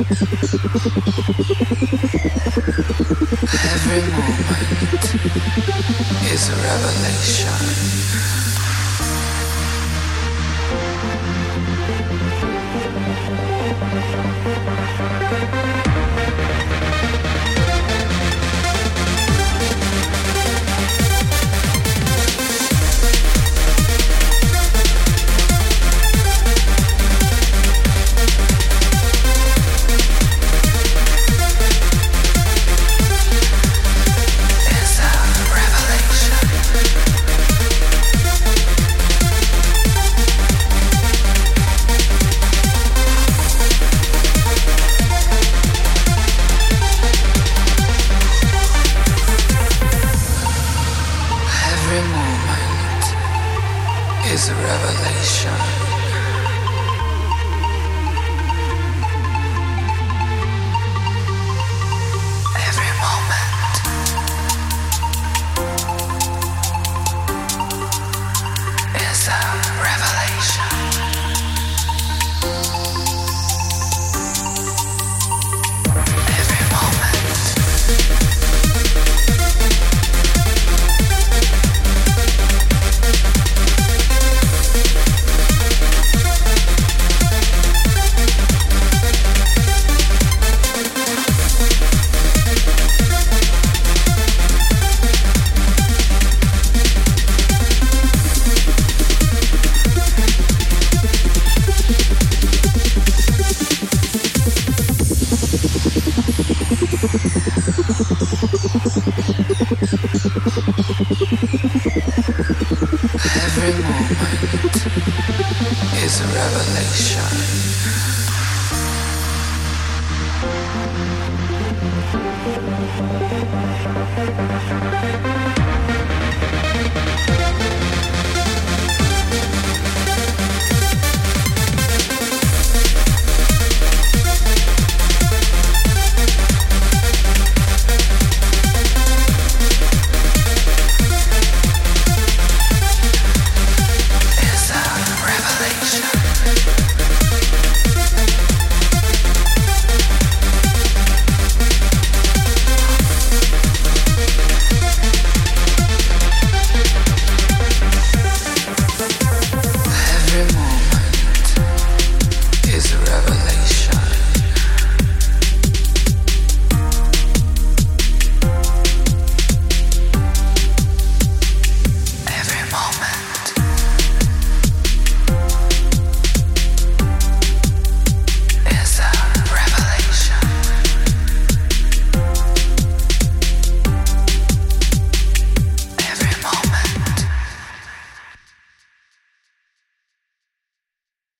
Every moment is a revelation. Is a revelation. Every moment is a revelation.